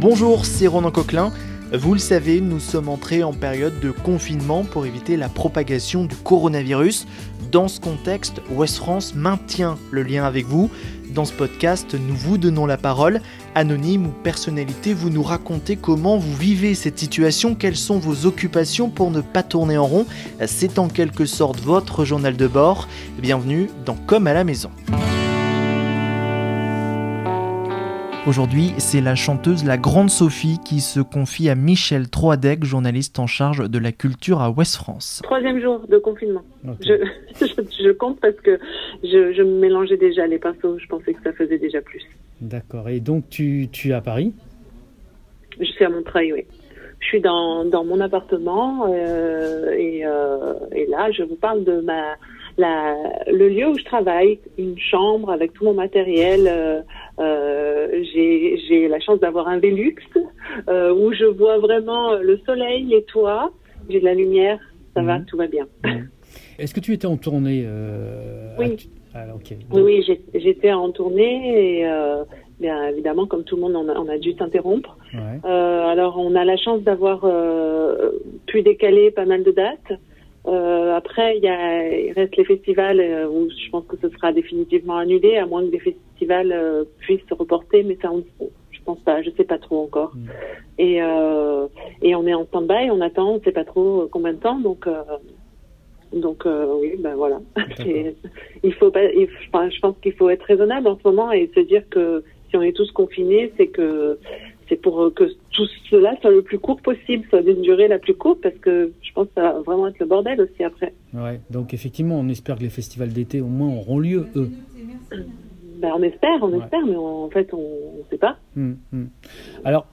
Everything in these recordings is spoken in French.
Bonjour, c'est Ronan Coquelin. Vous le savez, nous sommes entrés en période de confinement pour éviter la propagation du coronavirus. Dans ce contexte, West France maintient le lien avec vous. Dans ce podcast, nous vous donnons la parole. Anonyme ou personnalité, vous nous racontez comment vous vivez cette situation, quelles sont vos occupations pour ne pas tourner en rond. C'est en quelque sorte votre journal de bord. Bienvenue dans Comme à la maison. Aujourd'hui, c'est la chanteuse La Grande Sophie qui se confie à Michel Troadec, journaliste en charge de la culture à Ouest France. Troisième jour de confinement. Je, je, compte parce que je, je, me mélangeais déjà les pinceaux. Je pensais que ça faisait déjà plus. D'accord. Et donc, tu, tu es à Paris? Je suis à Montreuil, oui. Je suis dans, dans mon appartement euh, et, euh, et là, je vous parle de ma la, le lieu où je travaille, une chambre avec tout mon matériel. Euh, euh, j'ai la chance d'avoir un Velux euh, où je vois vraiment le soleil, les toits. J'ai de la lumière, ça va, mhm. tout va bien. Mhm. Est-ce que tu étais en tournée Oui. Oui, oui j'étais en tournée et bien évidemment, comme tout le monde, on a, on a dû s'interrompre. alors, on a la chance d'avoir pu décaler pas mal de dates. Euh, après, il, y a, il reste les festivals euh, où je pense que ce sera définitivement annulé, à moins que des festivals euh, puissent se reporter, mais ça, on, je pense pas, je sais pas trop encore. Mm. Et, euh, et on est en stand-by, on attend, on sait pas trop combien de temps, donc donc oui, ben voilà. il faut pas, je pense qu'il faut être raisonnable en ce moment et se dire que si on est tous confinés, c'est que c'est pour euh, que tout cela soit le plus court possible, soit d'une durée la plus courte, parce que je pense que ça va vraiment être le bordel aussi après. Ouais, donc effectivement, on espère que les festivals d'été au moins auront lieu, eux. Ben, on espère, on espère, mais en fait, on ne sait pas. Hum, hum. Alors,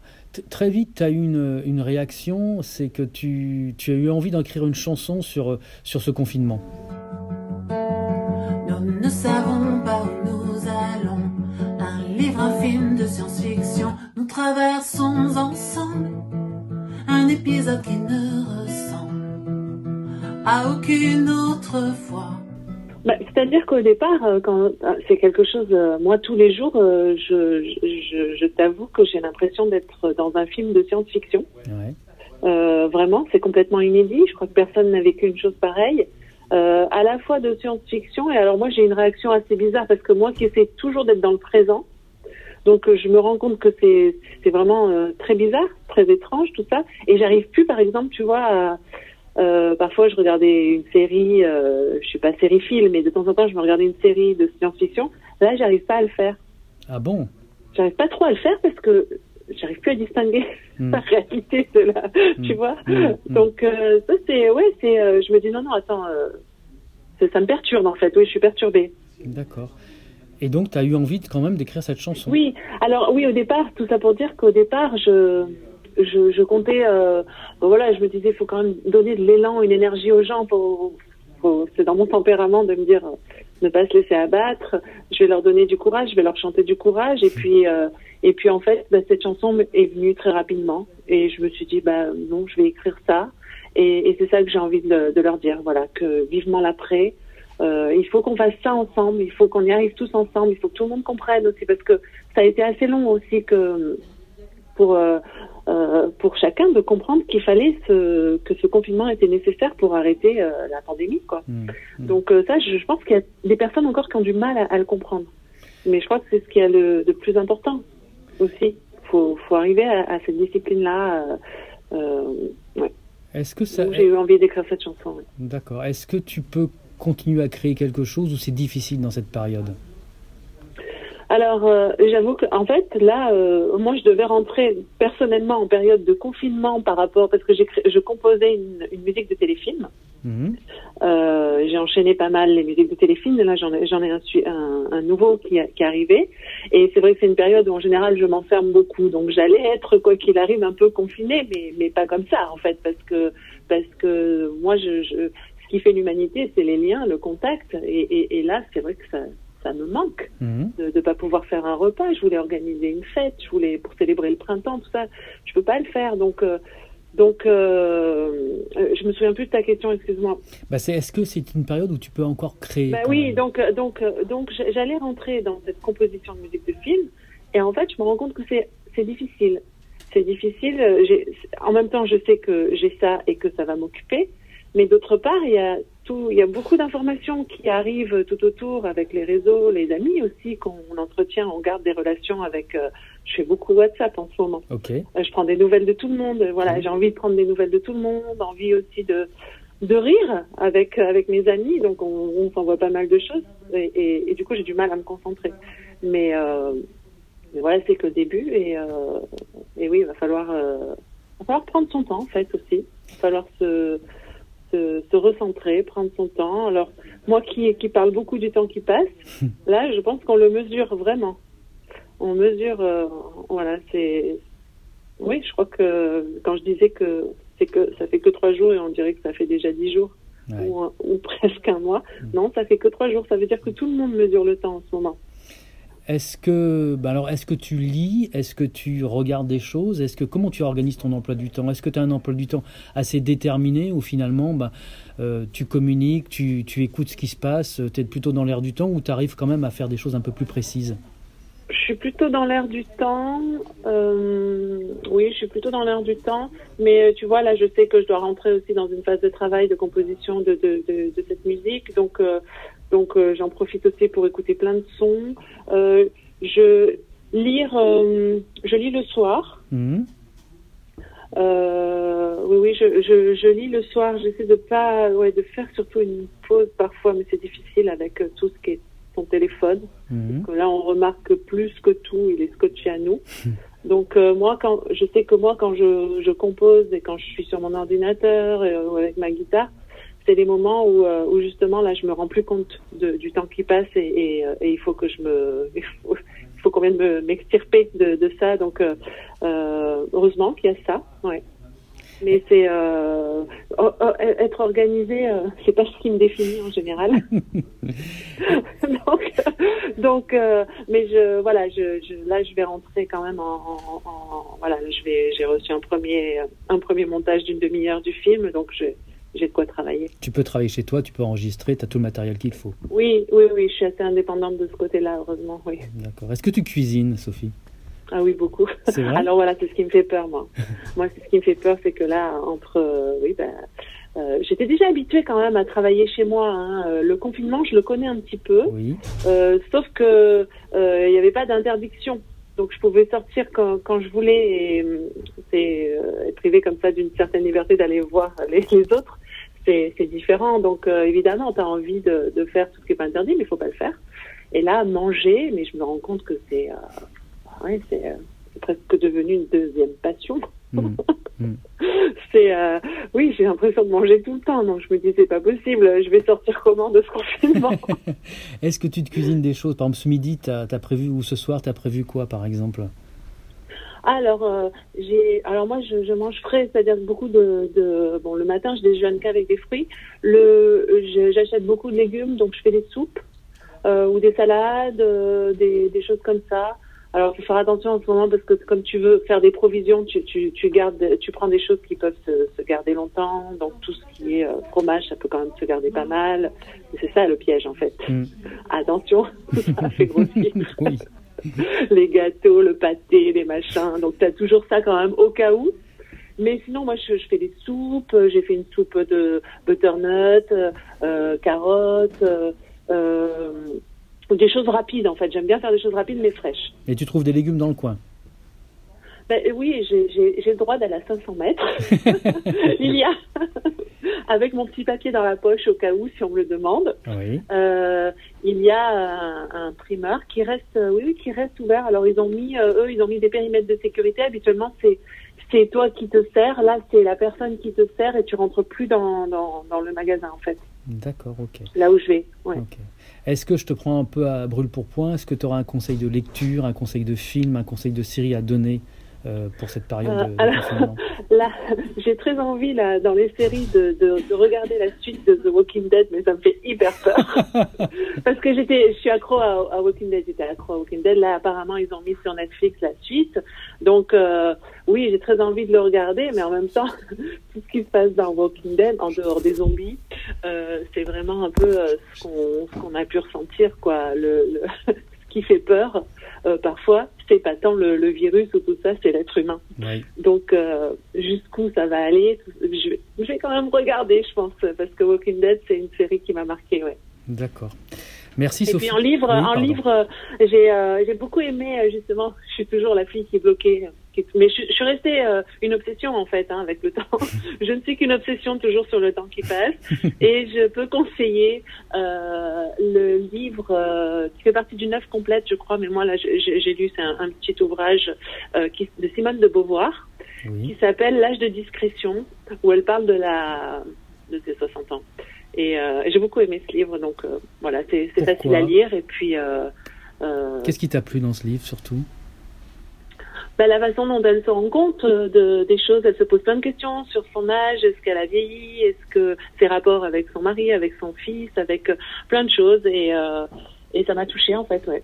très vite, tu as eu une, une réaction, c'est que tu, tu, as eu envie d'écrire une chanson sur, sur ce confinement. Nous ne savons pas où nous allons. Un livre, un film de science-fiction traversons ensemble un épisode qui ne ressemble à aucune autre fois. Bah, C'est-à-dire qu'au départ, euh, quand euh, c'est quelque chose, euh, moi tous les jours, je, je, je t'avoue que j'ai l'impression d'être dans un film de science-fiction. Ouais. Euh, vraiment, c'est complètement inédit. Je crois que personne n'a vécu une chose pareille. Euh, à la fois de science-fiction et alors moi j'ai une réaction assez bizarre parce que moi qui essaie toujours d'être dans le présent, donc euh, je me rends compte que c'est c'est vraiment euh, très bizarre, très étrange tout ça. Et j'arrive plus, par exemple, tu vois, à, euh, parfois je regardais une série, euh, je suis pas série film, mais de temps en temps je me regardais une série de science-fiction. Là, j'arrive pas à le faire. Ah bon? J'arrive pas trop à le faire parce que j'arrive plus à distinguer hmm. la réalité de la, hmm. tu vois. Hmm. Donc euh, ça c'est, ouais, c'est, je me dis non non attends, ça me perturbe en fait. Oui, je suis perturbée. D'accord. Et donc, tu as eu envie quand même d'écrire cette chanson? Oui, alors oui, au départ, tout ça pour dire qu'au départ, je, je, je comptais, euh, voilà, je me disais, il faut quand même donner de l'élan, une énergie aux gens. Pour, c'est dans mon tempérament de me dire, euh, ne pas se laisser abattre. Je vais leur donner du courage, je vais leur chanter du courage. Et puis, euh, et puis en fait, bah, cette chanson est venue très rapidement. Et je me suis dit, bah non, je vais écrire ça. Et, c'est ça que j'ai envie de, de, leur dire, voilà, que vivement l'après. Euh, il faut qu'on fasse ça ensemble, il faut qu'on y arrive tous ensemble, il faut que tout le monde comprenne aussi, parce que ça a été assez long aussi que pour euh, euh, pour chacun de comprendre qu'il fallait ce, que ce confinement était nécessaire pour arrêter euh, la pandémie, quoi. Mmh, mmh. Donc ça, je, je, pense qu'il y a des personnes encore qui ont du mal à, à le comprendre, mais je crois que c'est ce qui est le, de plus important aussi. Faut faut arriver à, à cette discipline-là. ouais. Est-ce que ça J'ai eu envie d'écrire cette chanson. D'accord. Est-ce que tu peux continuer à créer quelque chose ou c'est difficile dans cette période alors, euh, j'avoue qu'en fait, là, euh, moi, je devais rentrer personnellement en période de confinement par rapport, parce que je composais une, une, musique de téléfilm. Mmh. Euh, j'ai enchaîné pas mal les musiques de téléfilm, et là, j'en ai, j'en ai un, un, un, nouveau qui, qui est arrivé. Et c'est vrai que c'est une période où, en général, je m'enferme beaucoup. Donc, j'allais être, quoi qu'il arrive, un peu confinée, mais, mais pas comme ça, en fait, parce que, parce que moi, je, je ce qui fait l'humanité, c'est les liens, le contact. Et, et, et là, c'est vrai que ça, ça me manque mhm. de ne pas pouvoir faire un repas. Je voulais organiser une fête, je voulais pour célébrer le printemps, tout ça. Je peux pas le faire. Donc, euh, donc, euh, je me souviens plus de ta question. Excuse-moi. Bah, c'est est-ce que c'est une période où tu peux encore créer bah, Oui, donc, donc, donc, j'allais rentrer dans cette composition de musique de film, et en fait, je me rends compte que c'est c'est difficile c'est difficile. En même temps, je sais que j'ai ça et que ça va m'occuper. Mais d'autre part, il y a tout, il y a beaucoup d'informations qui arrivent tout autour avec les réseaux, les amis aussi qu'on entretient, on garde des relations avec. euh, je fais beaucoup WhatsApp en ce moment. Ok. Euh, je prends des nouvelles de tout le monde. Voilà, Mhm. j'ai envie de prendre des nouvelles de tout le monde, envie aussi de de rire avec avec mes amis. Donc on, on s'envoie pas mal de choses et, et, et du coup j'ai du mal à me concentrer. Mais, euh, mais voilà, c'est que le début et euh, et oui, il va falloir euh, va falloir prendre son temps en fait aussi. Il va falloir se se, se recentrer, prendre son temps. Alors moi qui qui parle beaucoup du temps qui passe, là je pense qu'on le mesure vraiment. On mesure, euh, voilà, c'est oui, je crois que quand je disais que c'est que ça fait que trois jours et on dirait que ça fait déjà dix jours Ouais. ou, ou presque un mois. Non, ça fait que trois jours. Ça veut dire que tout le monde mesure le temps en ce moment. Est-ce que, bah alors, est-ce que tu lis? Est-ce que tu regardes des choses? Est-ce que comment tu organises ton emploi du temps? Est-ce que tu as un emploi du temps assez déterminé ou finalement, euh, tu communiques, tu, tu écoutes ce qui se passe, tu es plutôt dans l'air du temps ou tu arrives quand même à faire des choses un peu plus précises? Je suis plutôt dans l'air du temps. Euh, oui, je suis plutôt dans l'air du temps. Mais euh, tu vois, là, je sais que je dois rentrer aussi dans une phase de travail, de composition de, de, de, cette musique. Donc, euh, donc euh, j'en profite aussi pour écouter plein de sons. Euh, je lire, euh, je lis le soir. Mhm. Euh, oui, oui, je, je, je lis le soir. J'essaie de pas, ouais, de faire surtout une pause parfois, mais c'est difficile avec tout ce qui est son téléphone. Mhm. Que là, on remarque que plus que tout, il est scotché à nous. Donc euh, moi, quand je sais que moi, quand je, je compose et quand je suis sur mon ordinateur et, euh, ou avec ma guitare, c'est des moments où, euh, où justement là, je me rends plus compte de, du temps qui passe et, et, euh, et il faut que je me, il faut, qu'on vienne me m'extirper de, de ça. Donc euh, euh, heureusement qu'il y a ça, ouais. Mais c'est euh, oh, oh, être organisé, euh, c'est pas ce qui me définit en général. donc, donc, euh, mais je, voilà, je, je, là, je vais rentrer quand même en, en, en- voilà, je vais, j'ai reçu un premier, un premier montage d'une demi-heure du film, donc je, j'ai de quoi travailler. Tu peux travailler chez toi, tu peux enregistrer, tu as tout le matériel qu'il faut. Oui, oui, oui, je suis assez indépendante de ce côté-là, heureusement, oui. D'accord. Est-ce que tu cuisines, Sophie? Ah oui, beaucoup. C'est vrai? Alors voilà, c'est ce qui me fait peur, moi. moi, c'est ce qui me fait peur, c'est que là, entre, euh, oui, ben, euh, j'étais déjà habituée quand même à travailler chez moi. hein. Euh, Le confinement, je le connais un petit peu. Oui. Euh, sauf que il n'y avait pas d'interdiction. Donc je pouvais sortir quand, quand je voulais et c'est euh, privé comme ça d'une certaine liberté d'aller voir les, autres. C'est différent. Donc euh, évidemment, tu as envie de, de faire tout ce qui n'est pas interdit, mais il faut pas le faire. Et là, manger, mais je me rends compte que c'est euh, ouais, c'est euh, presque devenu une deuxième passion. Mhm. C'est euh, oui, j'ai l'impression de manger tout le temps. Donc je me dis c'est pas possible. Je vais sortir comment de ce confinement Est-ce que tu te cuisines des choses? Par exemple, ce midi, tu as, prévu, ou ce soir, tu as prévu quoi, par exemple? Alors, euh, j'ai, alors moi, je, je mange frais, c'est-à-dire beaucoup de, de, bon, le matin, je déjeune qu'avec des fruits. Le, j'achète beaucoup de légumes, donc je fais des soupes euh, ou des salades, des, des choses comme ça. Alors, il faut faire attention en ce moment parce que comme tu veux faire des provisions, tu, tu, tu gardes, tu prends des choses qui peuvent se, se garder longtemps. Donc tout ce qui est euh, fromage, ça peut quand même se garder pas mal. C'est ça le piège en fait. Mm. Attention, ça fait grossir Oui. les gâteaux, le pâté, les machins. Donc, tu as toujours ça quand même au cas où. Mais sinon, moi, je, je fais des soupes. J'ai fait une soupe de butternut, euh, euh, carottes, euh, euh, des choses rapides, en fait. J'aime bien faire des choses rapides, mais fraîches. Et tu trouves des légumes dans le coin? Ben, oui, j'ai- le droit d'aller à 500 mètres. Il y a, avec mon petit papier dans la poche au cas où, si on me le demande. Oui. Euh, il y a un, un primeur qui reste, euh, oui, oui, qui reste ouvert. Alors ils ont mis, euh, eux, ils ont mis des périmètres de sécurité. Habituellement, c'est c'est toi qui te sers. Là, c'est la personne qui te sert et tu rentres plus dans dans, dans le magasin en fait. D'accord, ok. Là où je vais. Ouais. ok. Est-ce que je te prends un peu à brûle pour point? Est-ce que tu auras un conseil de lecture, un conseil de film, un conseil de série à donner euh, pour cette période Euh, de, alors- Là, j'ai très envie là dans les séries de, de, de regarder la suite de The Walking Dead, mais ça me fait hyper peur. Parce que j'étais, je suis accro à, à Walking Dead, j'étais accro à Walking Dead. Là, apparemment, ils ont mis sur Netflix la suite, donc euh, oui, j'ai très envie de le regarder, mais en même temps, tout ce qui se passe dans Walking Dead, en dehors des zombies, euh, c'est vraiment un peu euh, ce qu'on a pu ressentir, quoi. Le, le ce qui fait peur euh, parfois, c'est pas tant le, le virus ou tout ça, c'est l'être humain. Oui. Donc euh, jusqu'où ça va aller, tout- je vais, je vais quand même regarder, je pense, parce que Walking Dead, c'est une série qui m'a marqué, ouais. D'accord. Merci Et Sophie. puis en livre, Oui, en pardon. livre, j'ai beaucoup aimé justement. Je suis toujours la fille qui est bloquée, mais je, je suis restée euh, une obsession en fait hein, avec le temps. je ne suis qu'une obsession toujours sur le temps qui passe. Et je peux conseiller euh, le livre euh, qui fait partie d'une œuvre complète, je crois. Mais moi là, j'ai lu c'est un, un petit ouvrage qui, de Simone de Beauvoir qui s'appelle L'âge de discrétion, où elle parle de la de ses 60 ans. Et j'ai beaucoup aimé ce livre, donc voilà, c'est facile à lire. Et puis, Qu'est-ce qui t'a plu dans ce livre surtout? Bah, la façon dont elle se rend compte euh, de, des choses, elle se pose plein de questions sur son âge, est-ce qu'elle a vieilli, est-ce que ses rapports avec son mari, avec son fils, avec euh, plein de choses. Et, euh, et ça m'a touchée en fait, ouais.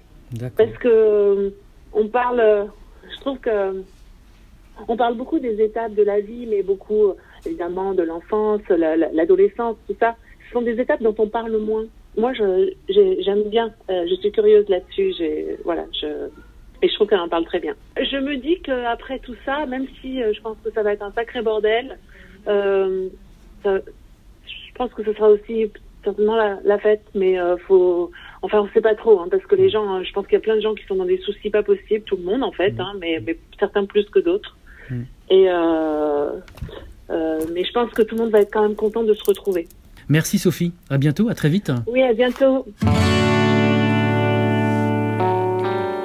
Parce que on parle, je trouve que on parle beaucoup des étapes de la vie, mais beaucoup évidemment de l'enfance, la- la- l'adolescence, tout ça. Ce sont des étapes dont on parle moins. Moi, j'aime bien, euh, je suis curieuse là-dessus. J'ai voilà, je et je trouve qu'elle en parle très bien. Je me dis qu'après tout ça, même si euh, je pense que ça va être un sacré bordel, euh, ça- je pense que ce sera aussi certainement la, la fête, mais euh, faut, enfin, on sait pas trop, hein, parce que les gens, je pense qu'il y a plein de gens qui sont dans des soucis pas possibles, tout le monde en fait, Mm. hein, mais, mais certains plus que d'autres. Mm. Et euh, mais je pense que tout le monde va être quand même content de se retrouver. Merci Sophie. À bientôt. À très vite. Oui, à bientôt.